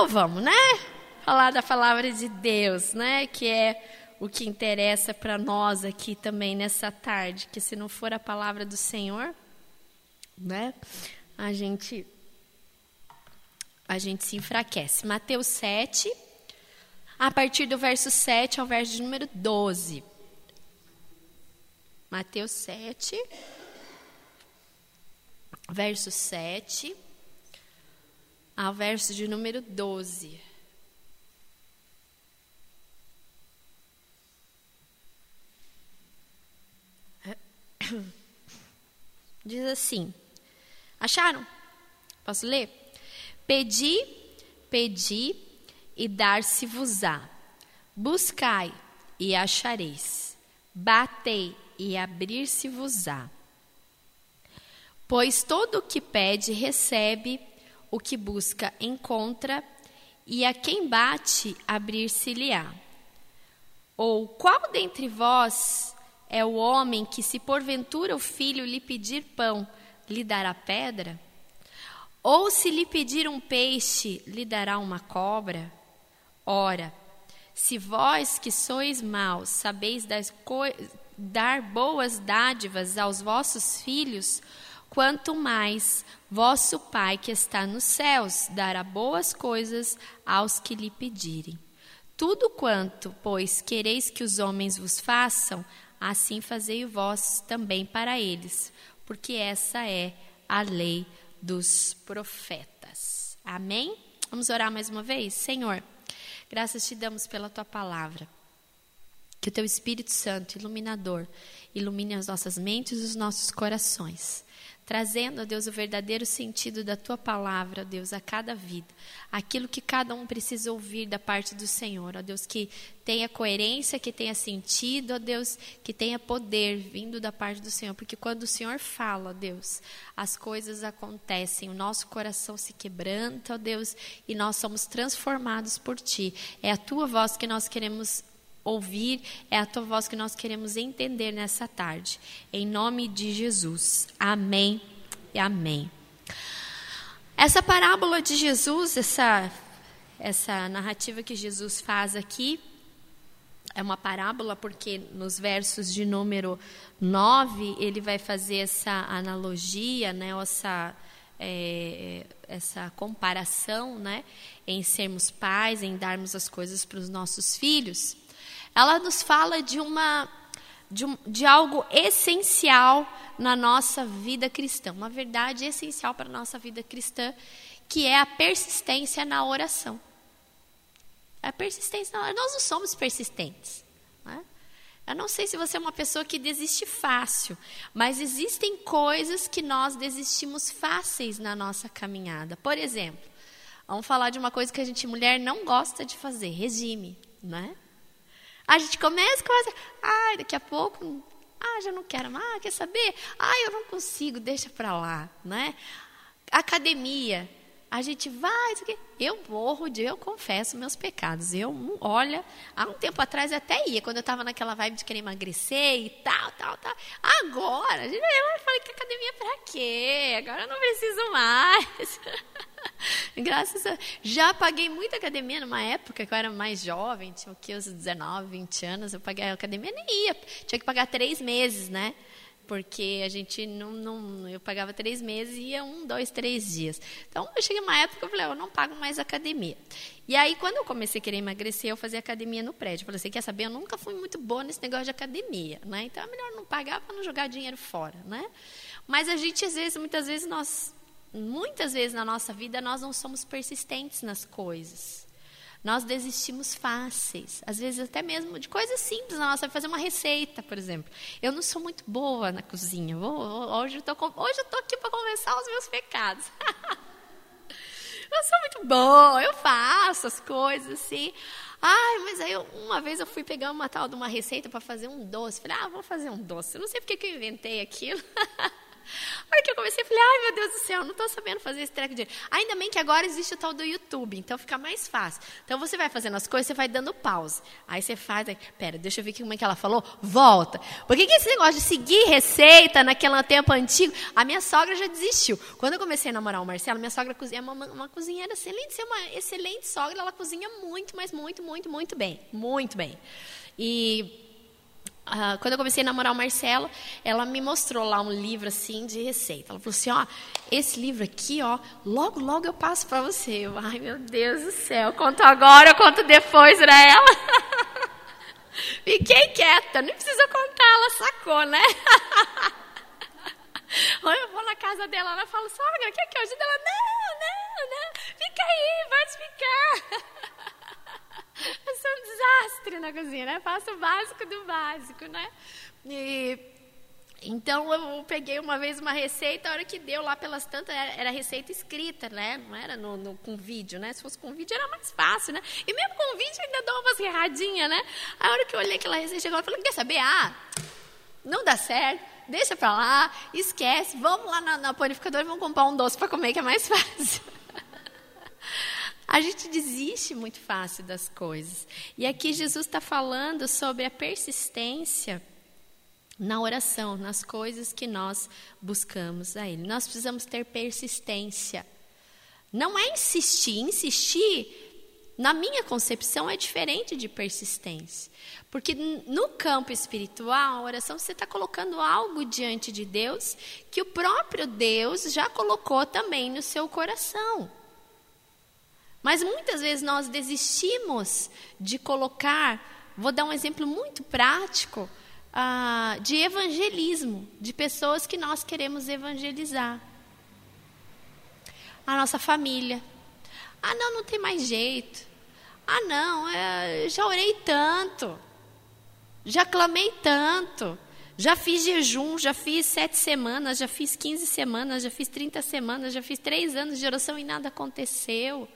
Então vamos, né? Falar da palavra de Deus, né? Que é o que interessa para nós aqui também nessa tarde, que se não for a palavra do Senhor, né? A gente a gente se enfraquece. Mateus 7, a partir do verso 7 ao verso de número 12. Mateus 7, verso 7 ao verso de número 12. Diz assim: Acharam? Posso ler? Pedi, pedi e dar-se-vos-á. Buscai e achareis. Batei e abrir-se-vos-á. Pois todo o que pede recebe, o que busca encontra, e a quem bate abrir-se-lhe-á. Ou qual dentre vós é o homem que, se porventura o filho lhe pedir pão, lhe dará pedra? Ou se lhe pedir um peixe, lhe dará uma cobra? Ora, se vós que sois maus sabeis dar boas dádivas aos vossos filhos, quanto mais vosso Pai que está nos céus dará boas coisas aos que lhe pedirem. Tudo quanto, pois, quereis que os homens vos façam, assim fazei vós também para eles, porque essa é a lei dos profetas. Amém? Vamos orar mais uma vez? Senhor, graças te damos pela tua palavra. Que o teu Espírito Santo, iluminador, ilumine as nossas mentes e os nossos corações trazendo, ó Deus, o verdadeiro sentido da tua palavra, ó Deus, a cada vida. Aquilo que cada um precisa ouvir da parte do Senhor, ó Deus, que tenha coerência, que tenha sentido, ó Deus, que tenha poder vindo da parte do Senhor, porque quando o Senhor fala, ó Deus, as coisas acontecem, o nosso coração se quebranta, ó Deus, e nós somos transformados por ti. É a tua voz que nós queremos ouvir, é a tua voz que nós queremos entender nessa tarde. Em nome de Jesus. Amém e amém. Essa parábola de Jesus, essa, essa narrativa que Jesus faz aqui, é uma parábola porque nos versos de número 9 ele vai fazer essa analogia, né, essa, é, essa comparação né, em sermos pais, em darmos as coisas para os nossos filhos ela nos fala de uma de, um, de, algo essencial na nossa vida cristã, uma verdade essencial para a nossa vida cristã, que é a persistência na oração. A persistência. Nós não somos persistentes. Né? Eu não sei se você é uma pessoa que desiste fácil, mas existem coisas que nós desistimos fáceis na nossa caminhada. Por exemplo, vamos falar de uma coisa que a gente, mulher, não gosta de fazer: regime. Né? A gente começa, começa, ai, daqui a pouco, ah, já não quero mais, ah, quer saber? Ah, eu não consigo, deixa para lá, né? Academia, a gente vai, eu morro de, eu confesso meus pecados. Eu, olha, há um tempo atrás eu até ia, quando eu estava naquela vibe de querer emagrecer e tal, tal, tal. Agora, eu falei que academia para quê? Agora eu não preciso mais. Graças a Já paguei muita academia numa época que eu era mais jovem, tinha o que, uns 19, 20 anos, eu paguei a academia, nem ia. Tinha que pagar três meses, né? Porque a gente não, não. Eu pagava três meses e ia um, dois, três dias. Então, eu cheguei uma época que eu falei, eu não pago mais academia. E aí, quando eu comecei a querer emagrecer, eu fazia academia no prédio. Eu falei, você quer saber? Eu nunca fui muito boa nesse negócio de academia, né? Então, é melhor não pagar para não jogar dinheiro fora, né? Mas a gente, às vezes, muitas vezes, nós muitas vezes na nossa vida nós não somos persistentes nas coisas. Nós desistimos fáceis, às vezes até mesmo de coisas simples nossa, fazer uma receita, por exemplo. Eu não sou muito boa na cozinha. Hoje eu estou hoje eu tô aqui para confessar os meus pecados. eu sou muito boa, eu faço as coisas assim. Ai, mas aí eu, uma vez eu fui pegar uma tal de uma receita para fazer um doce. Falei, ah, vou fazer um doce. Eu não sei porque que eu inventei aquilo. A hora que eu comecei, eu falei, ai meu Deus do céu, não estou sabendo fazer esse treco de. Ainda bem que agora existe o tal do YouTube, então fica mais fácil. Então você vai fazendo as coisas, você vai dando pause. Aí você faz, aí, pera, deixa eu ver como é que ela falou, volta. Por que, que esse negócio de seguir receita naquele tempo antigo? A minha sogra já desistiu. Quando eu comecei a namorar o Marcelo, minha sogra é uma, uma cozinheira excelente, ser uma excelente sogra, ela cozinha muito, mas muito, muito, muito bem. Muito bem. E Uh, quando eu comecei a namorar o Marcelo, ela me mostrou lá um livro assim de receita. Ela falou assim: ó, esse livro aqui, ó, logo, logo eu passo para você. Eu, Ai, meu Deus do céu, conto agora, eu conto depois para ela. Fiquei quieta, nem precisa contar, ela sacou, né? Eu vou na casa dela, ela fala: sogra, quer que eu ajude? Ela: não, não, não, fica aí, pode ficar. Eu sou um desastre na cozinha, né? Faço o básico do básico, né? E, então eu peguei uma vez uma receita, a hora que deu lá pelas tantas, era, era receita escrita, né? Não era no, no, com vídeo, né? Se fosse com vídeo era mais fácil, né? E mesmo com vídeo ainda dou umas erradinhas, né? A hora que eu olhei aquela receita, chegou, eu falei, quer saber? Ah, não dá certo, deixa pra lá, esquece, vamos lá na, na panificadora e vamos comprar um doce para comer que é mais fácil. A gente desiste muito fácil das coisas. E aqui Jesus está falando sobre a persistência na oração, nas coisas que nós buscamos a Ele. Nós precisamos ter persistência. Não é insistir. Insistir, na minha concepção, é diferente de persistência. Porque no campo espiritual, a oração, você está colocando algo diante de Deus que o próprio Deus já colocou também no seu coração. Mas muitas vezes nós desistimos de colocar, vou dar um exemplo muito prático, uh, de evangelismo, de pessoas que nós queremos evangelizar. A nossa família. Ah, não, não tem mais jeito. Ah, não, é, já orei tanto. Já clamei tanto. Já fiz jejum, já fiz sete semanas, já fiz quinze semanas, já fiz trinta semanas, já fiz três anos de oração e nada aconteceu.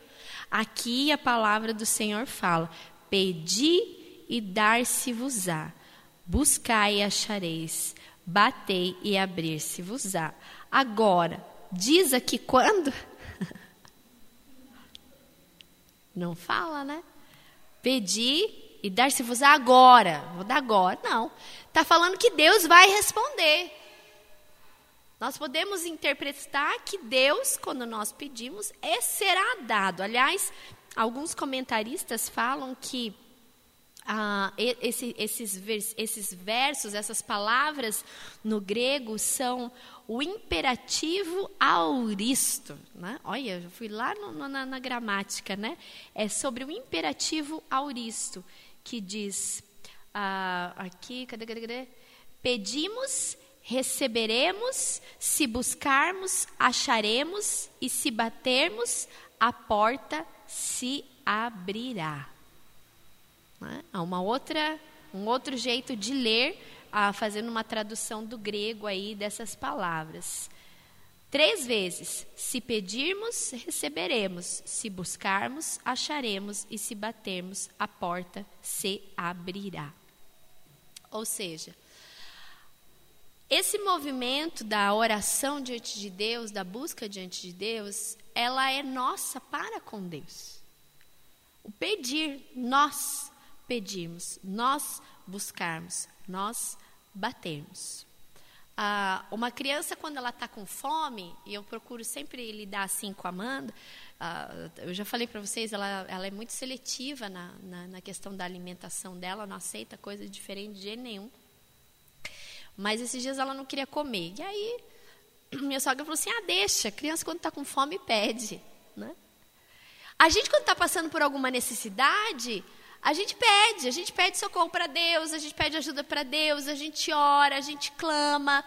Aqui a palavra do Senhor fala: Pedi e dar-se-vos-á, buscai e achareis, batei e abrir-se-vos-á. Agora, diz aqui quando? Não fala, né? Pedi e dar-se-vos-á agora. Vou dar agora. Não. Está falando que Deus vai responder. Nós podemos interpretar que Deus, quando nós pedimos, é será dado. Aliás, alguns comentaristas falam que ah, esse, esses, vers, esses versos, essas palavras no grego são o imperativo auristo. Né? Olha, eu fui lá no, na, na, gramática, né? É sobre o imperativo auristo, que diz ah, aqui, cadê, cadê, cadê? Pedimos receberemos, se buscarmos, acharemos, e se batermos, a porta se abrirá. Né? Há uma outra, um outro jeito de ler, ah, fazendo uma tradução do grego aí dessas palavras. Três vezes: se pedirmos, receberemos, se buscarmos, acharemos, e se batermos, a porta se abrirá. Ou seja, esse movimento da oração diante de Deus, da busca diante de Deus, ela é nossa para com Deus. O pedir, nós pedimos, nós buscarmos, nós batermos. Ah, uma criança, quando ela está com fome, e eu procuro sempre lidar assim com a Amanda, ah, eu já falei para vocês, ela, ela, é muito seletiva na, na, na, questão da alimentação dela, não aceita coisa diferente de nenhum. Mas esses dias ela não queria comer. E aí, minha sogra falou assim: ah, deixa, criança quando está com fome pede. Né? A gente, quando está passando por alguma necessidade, a gente pede, a gente pede socorro para Deus, a gente pede ajuda para Deus, a gente ora, a gente clama.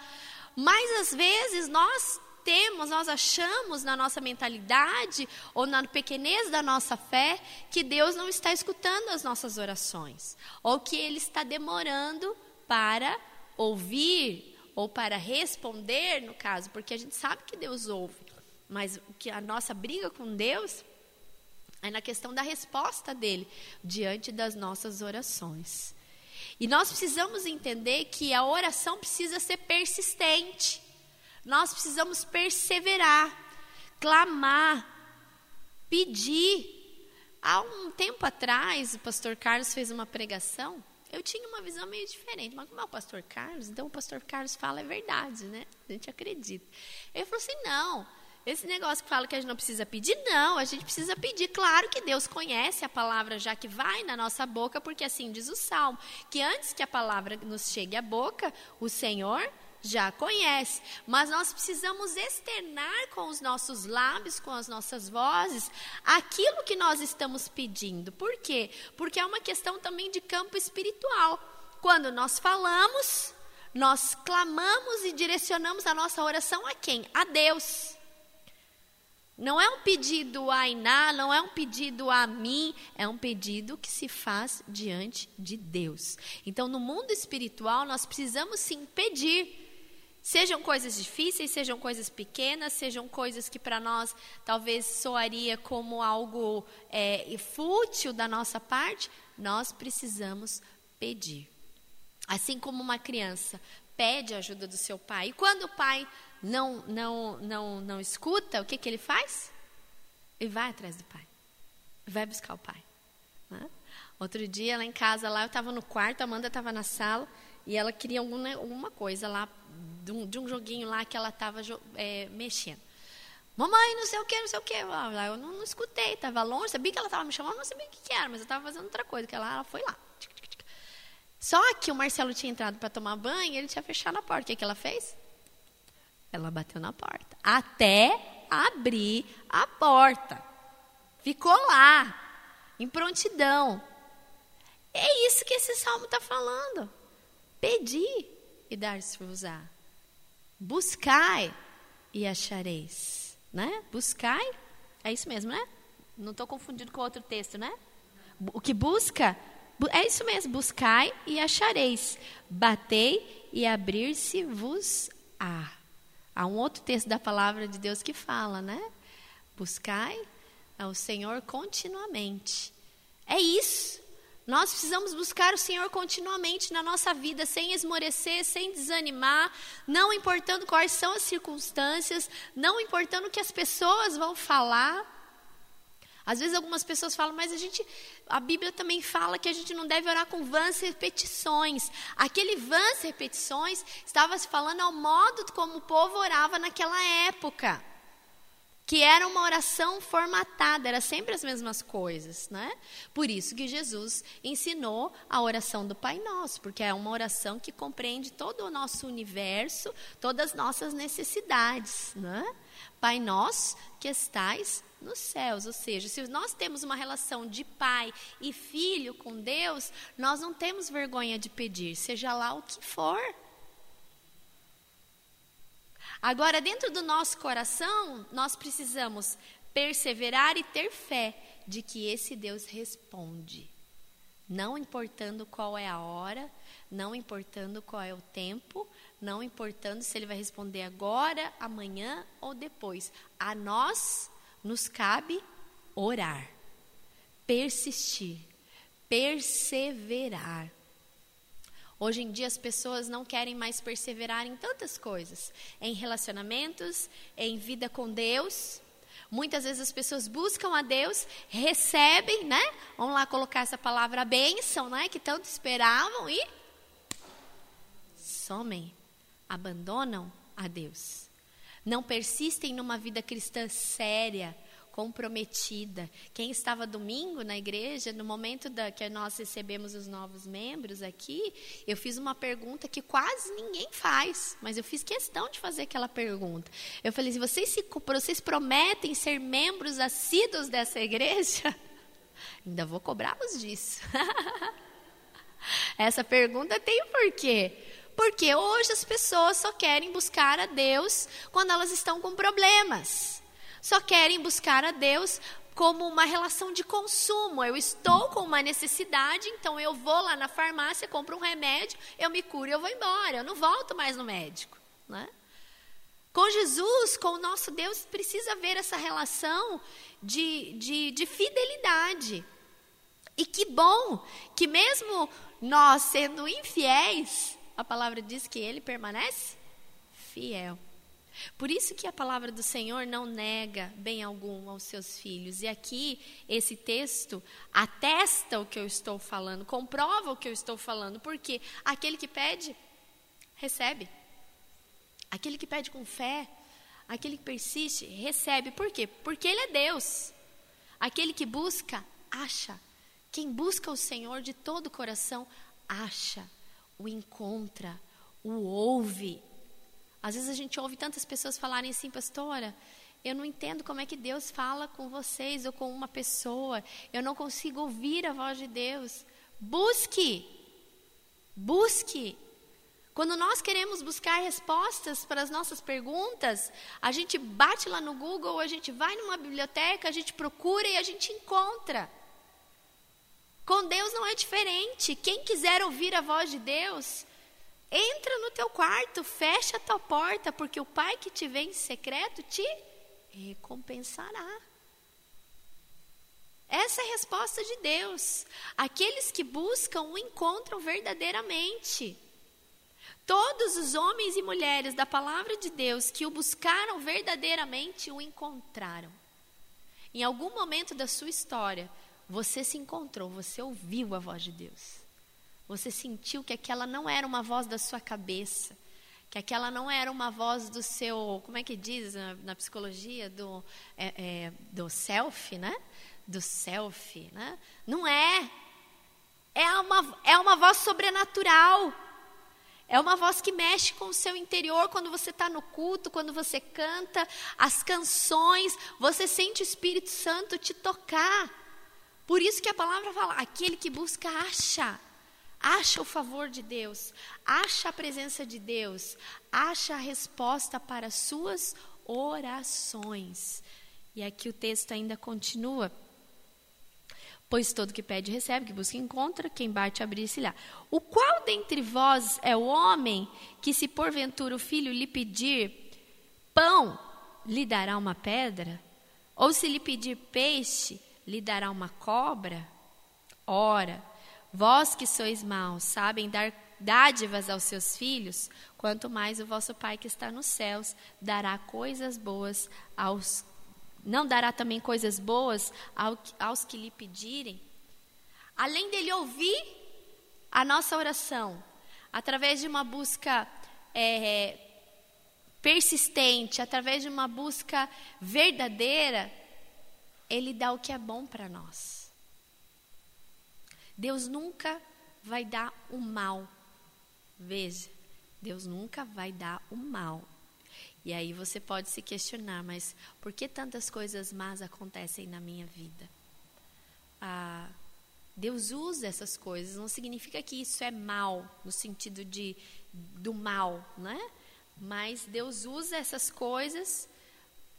Mas às vezes nós temos, nós achamos na nossa mentalidade ou na pequenez da nossa fé que Deus não está escutando as nossas orações, ou que Ele está demorando para ouvir ou para responder, no caso, porque a gente sabe que Deus ouve, mas que a nossa briga com Deus é na questão da resposta dele diante das nossas orações. E nós precisamos entender que a oração precisa ser persistente. Nós precisamos perseverar, clamar, pedir. Há um tempo atrás, o pastor Carlos fez uma pregação. Eu tinha uma visão meio diferente, mas como é o pastor Carlos, então o pastor Carlos fala é verdade, né? A gente acredita. Ele falou assim: não, esse negócio que fala que a gente não precisa pedir, não, a gente precisa pedir. Claro que Deus conhece a palavra já que vai na nossa boca, porque assim diz o salmo, que antes que a palavra nos chegue à boca, o Senhor já conhece, mas nós precisamos externar com os nossos lábios, com as nossas vozes, aquilo que nós estamos pedindo. Por quê? Porque é uma questão também de campo espiritual. Quando nós falamos, nós clamamos e direcionamos a nossa oração a quem? A Deus. Não é um pedido a Iná, não é um pedido a mim, é um pedido que se faz diante de Deus. Então, no mundo espiritual, nós precisamos sim pedir. Sejam coisas difíceis, sejam coisas pequenas, sejam coisas que para nós talvez soaria como algo é, fútil da nossa parte, nós precisamos pedir. Assim como uma criança pede a ajuda do seu pai, e quando o pai não, não, não, não escuta, o que, que ele faz? Ele vai atrás do pai. Vai buscar o pai. Né? Outro dia, lá em casa, lá eu estava no quarto, a Amanda estava na sala, e ela queria alguma, alguma coisa lá, de um, de um joguinho lá que ela estava é, mexendo. Mamãe, não sei o que, não sei o que. Eu não, não escutei, estava longe, sabia que ela estava me chamando, não sabia o que, que era, mas eu estava fazendo outra coisa, que ela, ela foi lá. Só que o Marcelo tinha entrado para tomar banho e ele tinha fechado a porta. O que, que ela fez? Ela bateu na porta. Até abrir a porta. Ficou lá, em prontidão. É isso que esse salmo está falando. Pedi e dar-se-vos-á. Buscai e achareis. Né? Buscai, é isso mesmo, né? Não estou confundindo com outro texto, né? O que busca, é isso mesmo, buscai e achareis. Batei e abrir-se-vos-á. Há um outro texto da palavra de Deus que fala, né? Buscai ao Senhor continuamente. É isso. Nós precisamos buscar o Senhor continuamente na nossa vida, sem esmorecer, sem desanimar, não importando quais são as circunstâncias, não importando o que as pessoas vão falar. Às vezes algumas pessoas falam, mas a gente, a Bíblia também fala que a gente não deve orar com vãs repetições. Aquele vãs repetições estava se falando ao modo como o povo orava naquela época. Que era uma oração formatada, era sempre as mesmas coisas, né? Por isso que Jesus ensinou a oração do Pai Nosso, porque é uma oração que compreende todo o nosso universo, todas as nossas necessidades, né? Pai Nosso que estais nos céus. Ou seja, se nós temos uma relação de pai e filho com Deus, nós não temos vergonha de pedir, seja lá o que for. Agora, dentro do nosso coração, nós precisamos perseverar e ter fé de que esse Deus responde. Não importando qual é a hora, não importando qual é o tempo, não importando se ele vai responder agora, amanhã ou depois. A nós nos cabe orar, persistir, perseverar. Hoje em dia as pessoas não querem mais perseverar em tantas coisas, em relacionamentos, em vida com Deus. Muitas vezes as pessoas buscam a Deus, recebem, né? Vamos lá colocar essa palavra bênção, né? Que tanto esperavam e somem, abandonam a Deus não persistem numa vida cristã séria, comprometida. Quem estava domingo na igreja, no momento da, que nós recebemos os novos membros aqui, eu fiz uma pergunta que quase ninguém faz, mas eu fiz questão de fazer aquela pergunta. Eu falei: se vocês, se, vocês prometem ser membros assíduos dessa igreja, ainda vou cobrá-los disso. Essa pergunta tem porquê. Porque hoje as pessoas só querem buscar a Deus quando elas estão com problemas. Só querem buscar a Deus como uma relação de consumo. Eu estou com uma necessidade, então eu vou lá na farmácia, compro um remédio, eu me curo e eu vou embora. Eu não volto mais no médico. Né? Com Jesus, com o nosso Deus, precisa haver essa relação de, de, de fidelidade. E que bom que mesmo nós sendo infiéis, a palavra diz que ele permanece fiel. Por isso que a palavra do Senhor não nega bem algum aos seus filhos. E aqui esse texto atesta o que eu estou falando, comprova o que eu estou falando, porque aquele que pede recebe. Aquele que pede com fé, aquele que persiste, recebe. Por quê? Porque ele é Deus. Aquele que busca, acha. Quem busca o Senhor de todo o coração, acha, o encontra, o ouve. Às vezes a gente ouve tantas pessoas falarem assim, pastora, eu não entendo como é que Deus fala com vocês ou com uma pessoa. Eu não consigo ouvir a voz de Deus. Busque. Busque. Quando nós queremos buscar respostas para as nossas perguntas, a gente bate lá no Google, a gente vai numa biblioteca, a gente procura e a gente encontra. Com Deus não é diferente. Quem quiser ouvir a voz de Deus, entra no teu quarto, fecha a tua porta, porque o Pai que te vê em secreto te recompensará. Essa é a resposta de Deus. Aqueles que buscam o encontram verdadeiramente. Todos os homens e mulheres da palavra de Deus que o buscaram verdadeiramente o encontraram. Em algum momento da sua história, você se encontrou, você ouviu a voz de Deus. Você sentiu que aquela não era uma voz da sua cabeça, que aquela não era uma voz do seu, como é que diz na, na psicologia, do, é, é, do self, né? Do self, né? Não é. É uma, é uma voz sobrenatural. É uma voz que mexe com o seu interior quando você está no culto, quando você canta as canções, você sente o Espírito Santo te tocar. Por isso que a palavra fala: aquele que busca, acha. Acha o favor de Deus, acha a presença de Deus, acha a resposta para as suas orações. E aqui o texto ainda continua. Pois todo que pede recebe, que busca encontra, quem bate abrir-se-lhe. O qual dentre vós é o homem que, se porventura o filho lhe pedir pão, lhe dará uma pedra? Ou se lhe pedir peixe, lhe dará uma cobra? Ora, vós que sois maus, sabem dar dádivas aos seus filhos, quanto mais o vosso Pai que está nos céus dará coisas boas aos não dará também coisas boas aos que lhe pedirem? Além dele ouvir a nossa oração, através de uma busca é, persistente, através de uma busca verdadeira, ele dá o que é bom para nós. Deus nunca vai dar o mal. Veja, Deus nunca vai dar o mal. E aí você pode se questionar, mas por que tantas coisas más acontecem na minha vida? Ah, Deus usa essas coisas, não significa que isso é mal, no sentido de do mal, né? Mas Deus usa essas coisas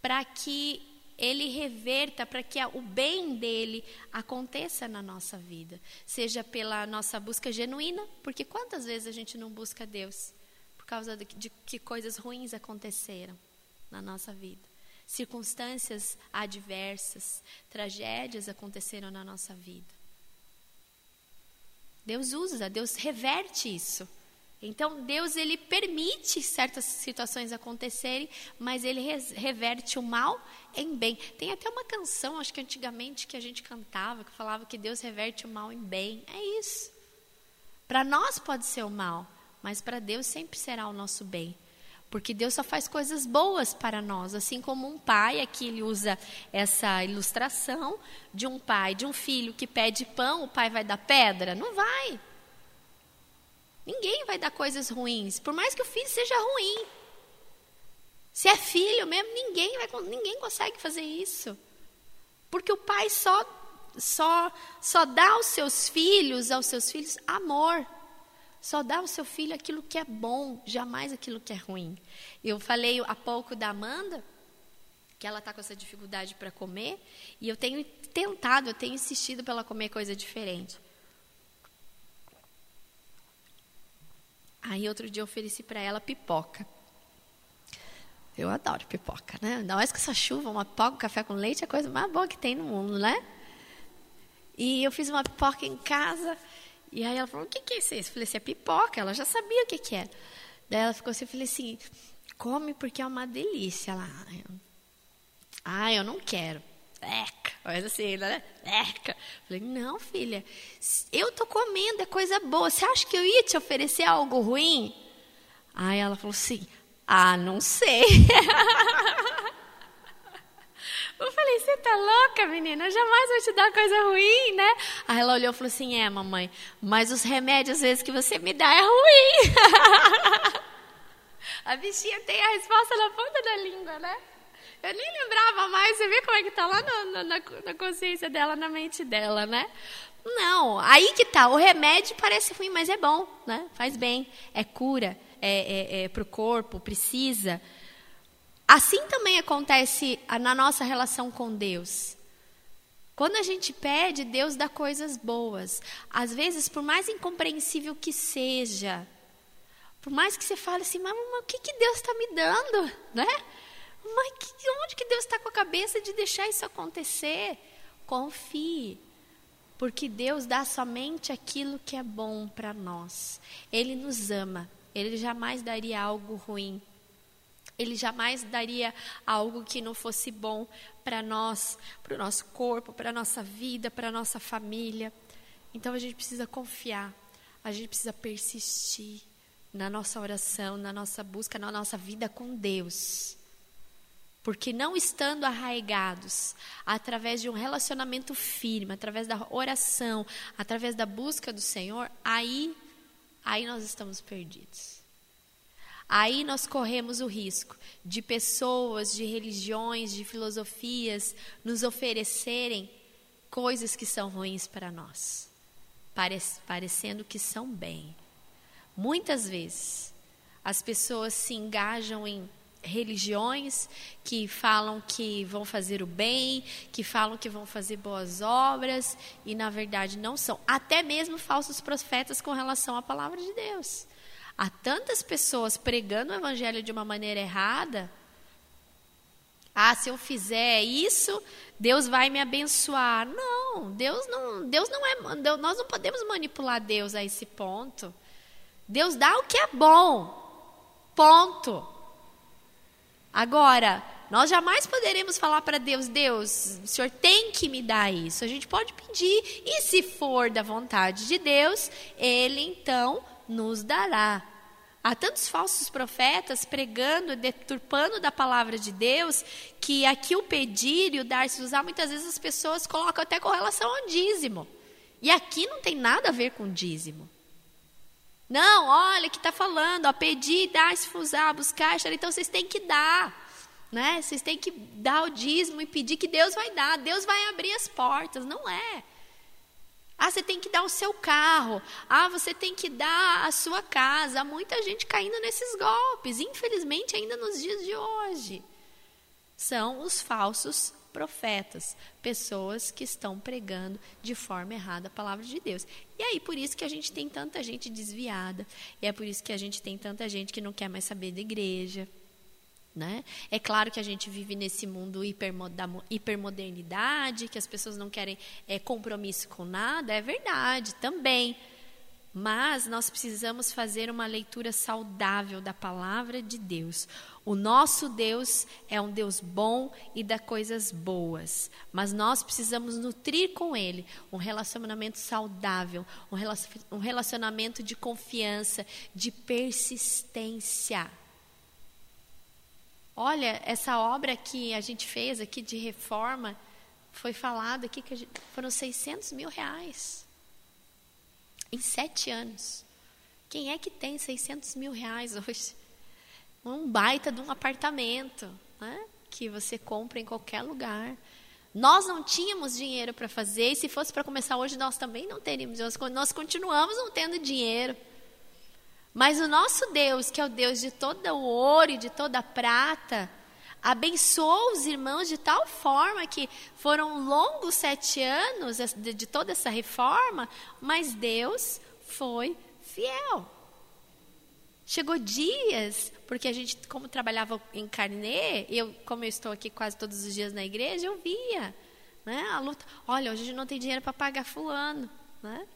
para que ele reverta, para que o bem dele aconteça na nossa vida, seja pela nossa busca genuína, porque quantas vezes a gente não busca Deus? causa de, de que coisas ruins aconteceram na nossa vida. Circunstâncias adversas, tragédias aconteceram na nossa vida. Deus usa, Deus reverte isso. Então Deus ele permite certas situações acontecerem, mas ele reverte o mal em bem. Tem até uma canção, acho que antigamente que a gente cantava, que falava que Deus reverte o mal em bem. É isso. Para nós pode ser o mal, mas para Deus sempre será o nosso bem. Porque Deus só faz coisas boas para nós, assim como um pai, aqui ele usa essa ilustração de um pai, de um filho que pede pão, o pai vai dar pedra? Não vai. Ninguém vai dar coisas ruins, por mais que o filho seja ruim. Se é filho mesmo, ninguém vai, ninguém consegue fazer isso. Porque o pai só só só dá aos seus filhos, aos seus filhos amor. Só dá ao seu filho aquilo que é bom, jamais aquilo que é ruim. Eu falei há pouco da Amanda, que ela está com essa dificuldade para comer, e eu tenho tentado, eu tenho insistido para ela comer coisa diferente. Aí outro dia eu ofereci para ela pipoca. Eu adoro pipoca, né? Ainda mais com essa chuva, uma pipoca, café com leite é a coisa mais boa que tem no mundo, né? E eu fiz uma pipoca em casa e aí ela falou, o que, que é isso? Eu falei assim, é pipoca. Ela já sabia o que, que era. Daí ela ficou assim, eu falei assim, come porque é uma delícia lá. Ah, eu não quero. Eca, mas assim, né? Eca. Falei, não, filha, eu tô comendo, é coisa boa. Você acha que eu ia te oferecer algo ruim? Aí ela falou assim, ah, não sei. Eu falei, você tá louca, menina? Eu jamais vou te dar coisa ruim, né? Aí ela olhou e falou assim: é, mamãe, mas os remédios às vezes que você me dá é ruim. a bichinha tem a resposta na ponta da língua, né? Eu nem lembrava mais, você vê como é que tá lá no, na, na consciência dela, na mente dela, né? Não, aí que tá, o remédio parece ruim, mas é bom, né? Faz bem, é cura, é, é, é pro corpo, precisa. Assim também acontece na nossa relação com Deus. Quando a gente pede, Deus dá coisas boas. Às vezes, por mais incompreensível que seja, por mais que você fale assim, mas, mas o que, que Deus está me dando? Né? Mas que, onde que Deus está com a cabeça de deixar isso acontecer? Confie. Porque Deus dá somente aquilo que é bom para nós. Ele nos ama. Ele jamais daria algo ruim ele jamais daria algo que não fosse bom para nós, para o nosso corpo, para a nossa vida, para a nossa família. Então a gente precisa confiar, a gente precisa persistir na nossa oração, na nossa busca, na nossa vida com Deus. Porque não estando arraigados, através de um relacionamento firme, através da oração, através da busca do Senhor, aí, aí nós estamos perdidos. Aí nós corremos o risco de pessoas, de religiões, de filosofias nos oferecerem coisas que são ruins para nós, parecendo que são bem. Muitas vezes as pessoas se engajam em religiões que falam que vão fazer o bem, que falam que vão fazer boas obras e na verdade não são. Até mesmo falsos profetas com relação à palavra de Deus. Há tantas pessoas pregando o evangelho de uma maneira errada. Ah, se eu fizer isso, Deus vai me abençoar. Não, Deus não, Deus não é, nós não podemos manipular Deus a esse ponto. Deus dá o que é bom. Ponto. Agora, nós jamais poderemos falar para Deus, Deus, o Senhor tem que me dar isso. A gente pode pedir, e se for da vontade de Deus, Ele então nos dará. Há tantos falsos profetas pregando, deturpando da palavra de Deus, que aqui o pedir e o dar se usar, muitas vezes as pessoas colocam até com relação ao dízimo. E aqui não tem nada a ver com dízimo. Não, olha que está falando, ó, pedir, dar, se usar, buscar, então vocês têm que dar. Né? Vocês têm que dar o dízimo e pedir que Deus vai dar, Deus vai abrir as portas. Não é. Ah, você tem que dar o seu carro. Ah, você tem que dar a sua casa. Muita gente caindo nesses golpes, infelizmente, ainda nos dias de hoje. São os falsos profetas, pessoas que estão pregando de forma errada a palavra de Deus. E aí, por isso que a gente tem tanta gente desviada. E é por isso que a gente tem tanta gente que não quer mais saber da igreja né? É claro que a gente vive nesse mundo da hipermodernidade, que as pessoas não querem é, compromisso com nada, é verdade também. Mas nós precisamos fazer uma leitura saudável da palavra de Deus. O nosso Deus é um Deus bom e dá coisas boas, mas nós precisamos nutrir com Ele um relacionamento saudável, um relacionamento de confiança, de persistência. Olha, essa obra que a gente fez aqui de reforma, foi falado aqui que gente, foram 600 mil reais. Em sete anos. Quem é que tem 600 mil reais hoje? Um baita de um apartamento, né? Que você compra em qualquer lugar. Nós não tínhamos dinheiro para fazer, e se fosse para começar hoje, nós também não teríamos. Nós, continuamos não tendo dinheiro. Mas o nosso Deus, que é o Deus de todo o ouro e de toda a prata, abençoou os irmãos de tal forma que foram longos sete anos de, toda essa reforma, mas Deus foi fiel. Chegou dias, porque a gente, como trabalhava em carnê, eu, como eu estou aqui quase todos os dias na igreja, eu via né, a luta. Olha, hoje a gente não tem dinheiro para pagar fulano. Né?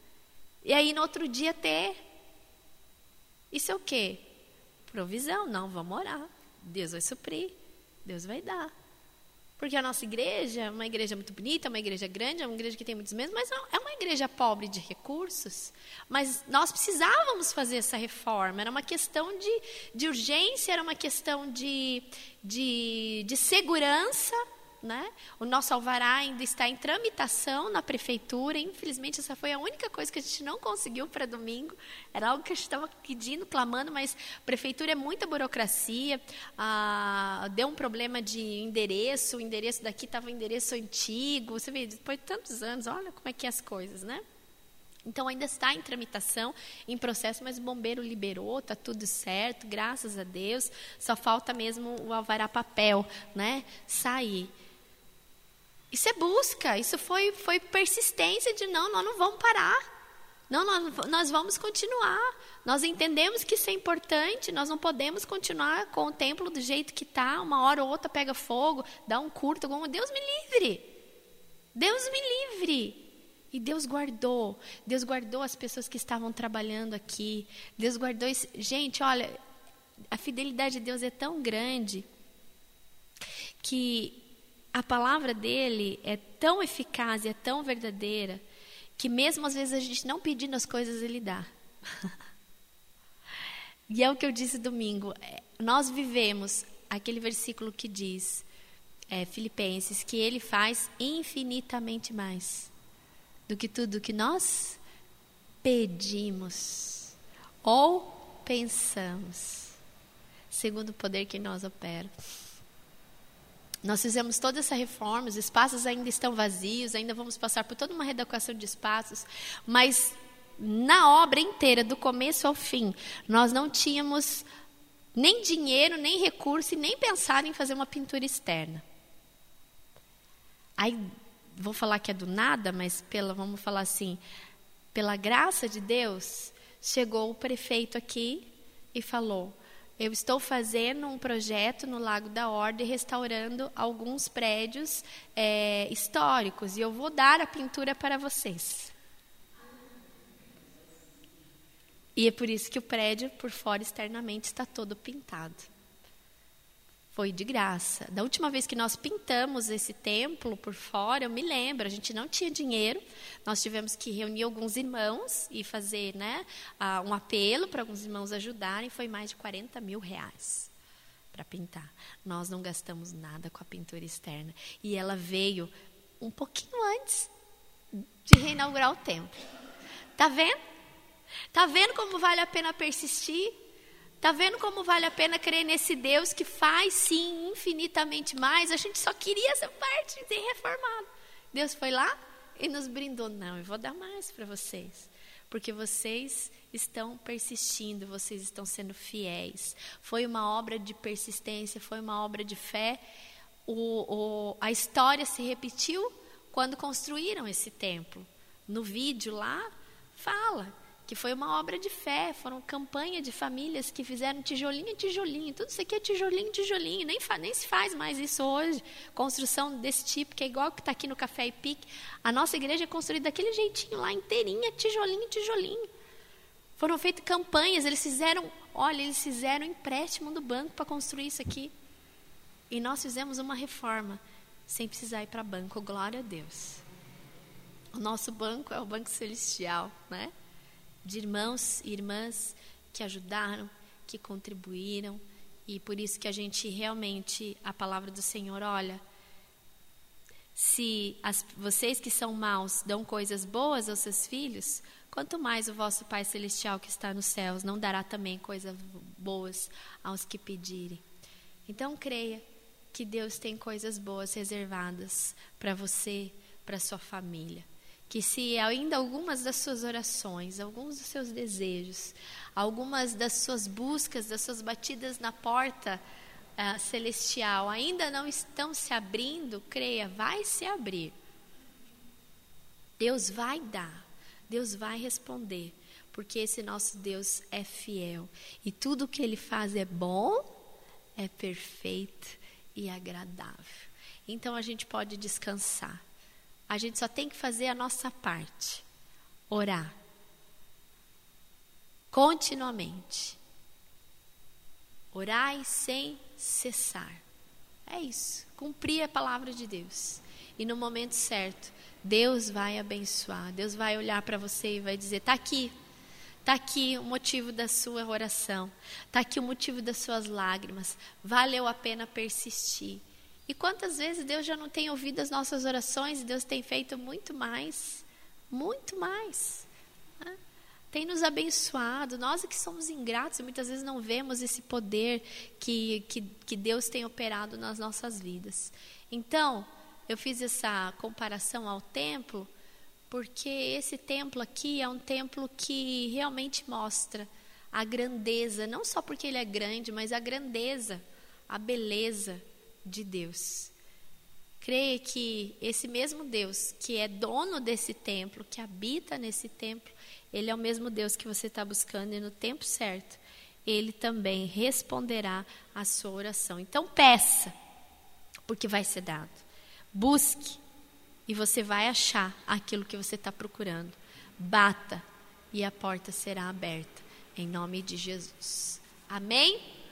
E aí, no outro dia, ter. Isso é o quê? Provisão. Não, vamos orar. Deus vai suprir, Deus vai dar. Porque a nossa igreja é uma igreja muito bonita, é uma igreja grande, é uma igreja que tem muitos membros, mas não, é uma igreja pobre de recursos. Mas nós precisávamos fazer essa reforma. Era uma questão de, de urgência, era uma questão de, de, de segurança né? O nosso alvará ainda está em tramitação na prefeitura. Infelizmente, essa foi a única coisa que a gente não conseguiu para domingo. Era algo que a gente estava pedindo, clamando, mas prefeitura é muita burocracia. Ah, deu um problema de endereço. O endereço daqui estava um endereço antigo. Você vê, depois de tantos anos, olha como é que é as coisas, né? Então ainda está em tramitação, em processo, mas o bombeiro liberou, está tudo certo, graças a Deus. Só falta mesmo o alvará papel, né? Sair. Isso é busca, isso foi, foi persistência de não, nós não vamos parar. Não, nós, nós vamos continuar. Nós entendemos que isso é importante, nós não podemos continuar com o templo do jeito que está, uma hora ou outra pega fogo, dá um curto, Deus me livre. Deus me livre. E Deus guardou, Deus guardou as pessoas que estavam trabalhando aqui. Deus guardou. Esse... Gente, olha, a fidelidade de Deus é tão grande que a palavra dele é tão eficaz e é tão verdadeira que mesmo às vezes a gente não pedindo as coisas ele dá. e é o que eu disse domingo. É, nós vivemos aquele versículo que diz, é, Filipenses, que ele faz infinitamente mais do que tudo que nós pedimos ou pensamos, segundo o poder que nós opera. Nós fizemos toda essa reforma, os espaços ainda estão vazios, ainda vamos passar por toda uma reeducação de espaços, mas na obra inteira, do começo ao fim, nós não tínhamos nem dinheiro, nem recurso e nem pensado em fazer uma pintura externa. Aí, vou falar que é do nada, mas pela, vamos falar assim, pela graça de Deus, chegou o prefeito aqui e falou: eu estou fazendo um projeto no Lago da Ordem, restaurando alguns prédios é, históricos, e eu vou dar a pintura para vocês. E é por isso que o prédio, por fora, externamente, está todo pintado. Foi de graça. Da última vez que nós pintamos esse templo por fora, eu me lembro, a gente não tinha dinheiro, nós tivemos que reunir alguns irmãos e fazer né, um apelo para alguns irmãos ajudarem, foi mais de 40 mil reais para pintar. Nós não gastamos nada com a pintura externa. E ela veio um pouquinho antes de reinaugurar o templo. Tá vendo? Tá vendo como vale a pena persistir? Tá vendo como vale a pena crer nesse Deus que faz sim infinitamente mais? A gente só queria essa parte de reformado. Deus foi lá e nos brindou. Não, eu vou dar mais para vocês. Porque vocês estão persistindo, vocês estão sendo fiéis. Foi uma obra de persistência, foi uma obra de fé. O, o, a história se repetiu quando construíram esse templo. No vídeo lá, fala que foi uma obra de fé, foram campanha de famílias que fizeram tijolinho tijolinho, tudo isso aqui é tijolinho tijolinho, nem, nem se faz mais isso hoje, construção desse tipo, que é igual que está aqui no Café e Pique, a nossa igreja é construída daquele jeitinho lá, inteirinha, tijolinho tijolinho, foram feitas campanhas, eles fizeram, olha, eles fizeram empréstimo do banco para construir isso aqui, e nós fizemos uma reforma, sem precisar ir para banco, glória a Deus, o nosso banco é o Banco Celestial, né? De irmãos e irmãs que ajudaram, que contribuíram, e por isso que a gente realmente, a palavra do Senhor, olha, se as, vocês que são maus dão coisas boas aos seus filhos, quanto mais o vosso Pai Celestial que está nos céus não dará também coisas boas aos que pedirem. Então creia que Deus tem coisas boas reservadas para você, para sua família que se ainda algumas das suas orações, alguns dos seus desejos, algumas das suas buscas, das suas batidas na porta uh, celestial ainda não estão se abrindo, creia, vai se abrir. Deus vai dar, Deus vai responder, porque esse nosso Deus é fiel e tudo que ele faz é bom, é perfeito e agradável. Então a gente pode descansar a gente só tem que fazer a nossa parte. Orar. Continuamente. Orai sem cessar. É isso. Cumprir a palavra de Deus. E no momento certo, Deus vai abençoar. Deus vai olhar para você e vai dizer: está aqui. Está aqui o motivo da sua oração. Está aqui o motivo das suas lágrimas. Valeu a pena persistir. E quantas vezes Deus já não tem ouvido as nossas orações e Deus tem feito muito mais? Muito mais. Né? Tem nos abençoado. Nós é que somos ingratos e muitas vezes não vemos esse poder que, que, que Deus tem operado nas nossas vidas. Então, eu fiz essa comparação ao templo, porque esse templo aqui é um templo que realmente mostra a grandeza, não só porque ele é grande, mas a grandeza, a beleza de Deus. Creia que esse mesmo Deus, que é dono desse templo, que habita nesse templo, ele é o mesmo Deus que você está buscando e no tempo certo, ele também responderá a sua oração. Então peça, porque vai ser dado. Busque e você vai achar aquilo que você está procurando. Bata e a porta será aberta. Em nome de Jesus. Amém?